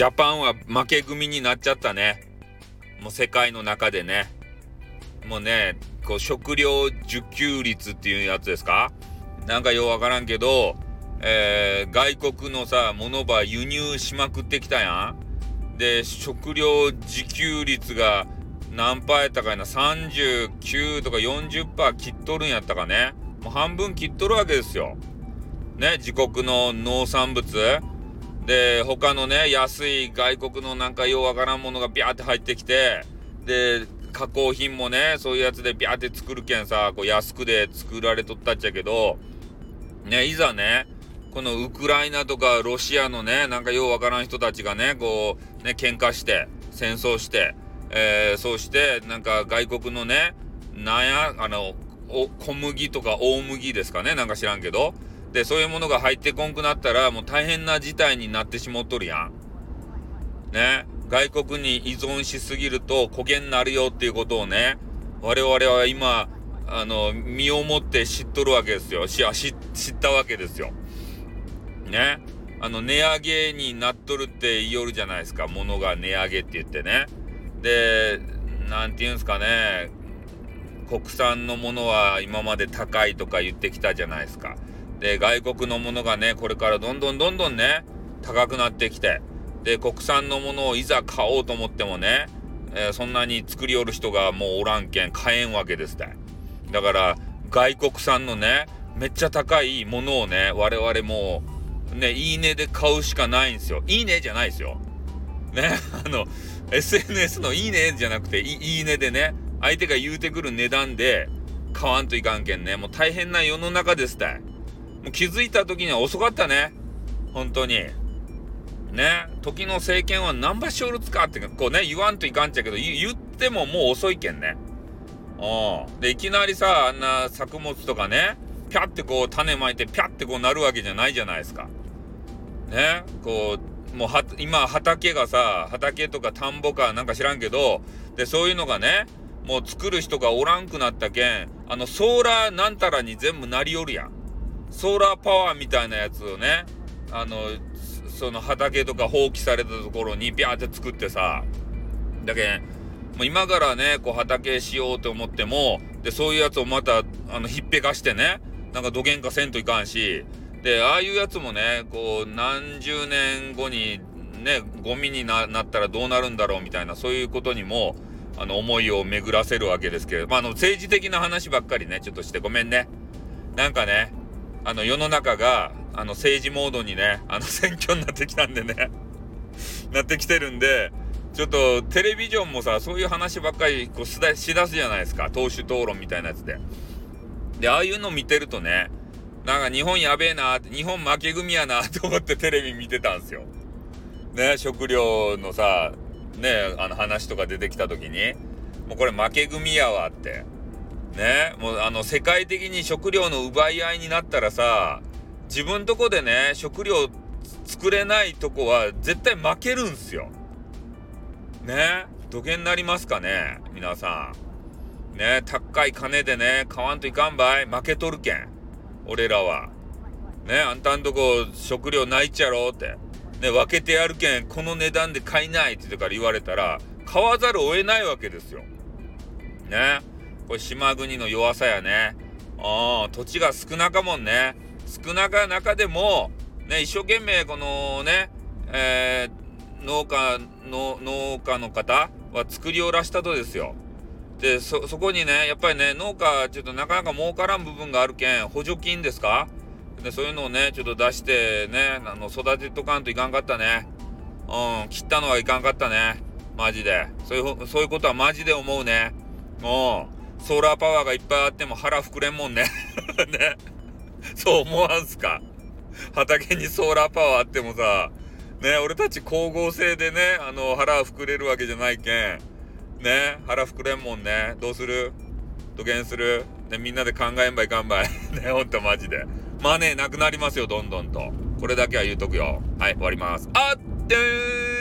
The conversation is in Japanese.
ジャパンは負け組になっちゃったね。もう世界の中でね。もうね、こう食料自給率っていうやつですか？なんかようわからんけど、えー、外国のさ、物ば輸入しまくってきたやん。で、食料自給率が何パーやったかいな、39とか40パー切っとるんやったかね。もう半分切っとるわけですよ。ね、自国の農産物。で、他のね、安い外国のなんかようわからんものがビャーって入ってきて、で、加工品もね、そういうやつでビャーって作るけんさ、こう安くで作られとったっちゃけど、ね、いざね、このウクライナとかロシアのね、なんかようわからん人たちがね、こう、ね、喧嘩して、戦争して、えー、そうして、なんか外国のね、なんや、あの、小麦とか大麦ですかね、なんか知らんけど、で、そういうものが入ってこんくなったら、もう大変な事態になってしもっとるやん。ね。外国に依存しすぎると焦げになるよっていうことをね、我々は今、あの、身をもって知っとるわけですよ。し、知ったわけですよ。ね。あの、値上げになっとるって言いよるじゃないですか。物が値上げって言ってね。で、なんて言うんすかね。国産のものは今まで高いとか言ってきたじゃないですか。で、外国のものがね、これからどんどんどんどんね、高くなってきて、で、国産のものをいざ買おうと思ってもね、えー、そんなに作りよる人がもうおらんけん買えんわけですって。だから、外国産のね、めっちゃ高いものをね、我々もう、ね、いいねで買うしかないんですよ。いいねじゃないですよ。ね、あの、SNS のいいねじゃなくて、いいねでね、相手が言うてくる値段で買わんといかんけんね、もう大変な世の中ですたい。気づいた時には遅かったね。本当に。ね。時の政権は何場所おるつかってこうね、言わんといかんちゃけど、言ってももう遅いけんね。うん。で、いきなりさ、あんな作物とかね、ぴゃってこう種まいてぴゃってこうなるわけじゃないじゃないですか。ね。こう、もうは、今畑がさ、畑とか田んぼかなんか知らんけど、で、そういうのがね、もう作る人がおらんくなったけん、あの、ソーラーなんたらに全部なりよるやん。ソーラーパワーみたいなやつをね、あの、その畑とか放棄されたところにビャーって作ってさ、だけもう今からね、こう畑しようと思っても、で、そういうやつをまた、あの、ひっぺかしてね、なんか土幻化せんといかんし、で、ああいうやつもね、こう、何十年後にね、ゴミになったらどうなるんだろうみたいな、そういうことにも、あの、思いを巡らせるわけですけど、まあ、あの、政治的な話ばっかりね、ちょっとしてごめんね。なんかね、あの世の中があの政治モードにねあの選挙になってきたんでね なってきてるんでちょっとテレビジョンもさそういう話ばっかりこうしだすじゃないですか党首討論みたいなやつで。でああいうの見てるとねなんか日本やべえな日本負け組やなと思って テレビ見てたんですよ。ね食料のさねあの話とか出てきた時にもうこれ負け組やわって。ねもうあの世界的に食料の奪い合いになったらさ自分とこでね食料作れないとこは絶対負けるんすよ。ね土下になりますかね皆さん。ね高い金でね買わんといかんばい負けとるけん俺らは。ねあんたんとこ食料ないっちゃろって。ね分けてやるけんこの値段で買いないって言ってから言われたら買わざるを得ないわけですよ。ねこれ島国の弱さやね。うん、土地が少なかもんね。少なか中でも、ね、一生懸命このね、えー、農家の、農家の方は作りおらしたとですよ。で、そ、そこにね、やっぱりね、農家、ちょっとなかなか儲からん部分があるけん、補助金ですか？で、そういうのをね、ちょっと出してね、あの、育てとかんといかんかったね。うん、切ったのはいかんかったね。マジで。そういう、そういうことはマジで思うね。うん。ソーラーパワーがいっぱいあっても腹膨れんもんね ね。そう思わんすか？畑にソーラーパワーあってもさ、ね、俺たち光合成でね、あの、腹膨れるわけじゃないけん。ね、腹膨れんもんね。どうする？土下する？ね、みんなで考えんばいかんばい。ね、ほんとマジで。マネーなくなりますよ、どんどんと。これだけは言うとくよ。はい、終わります。あってー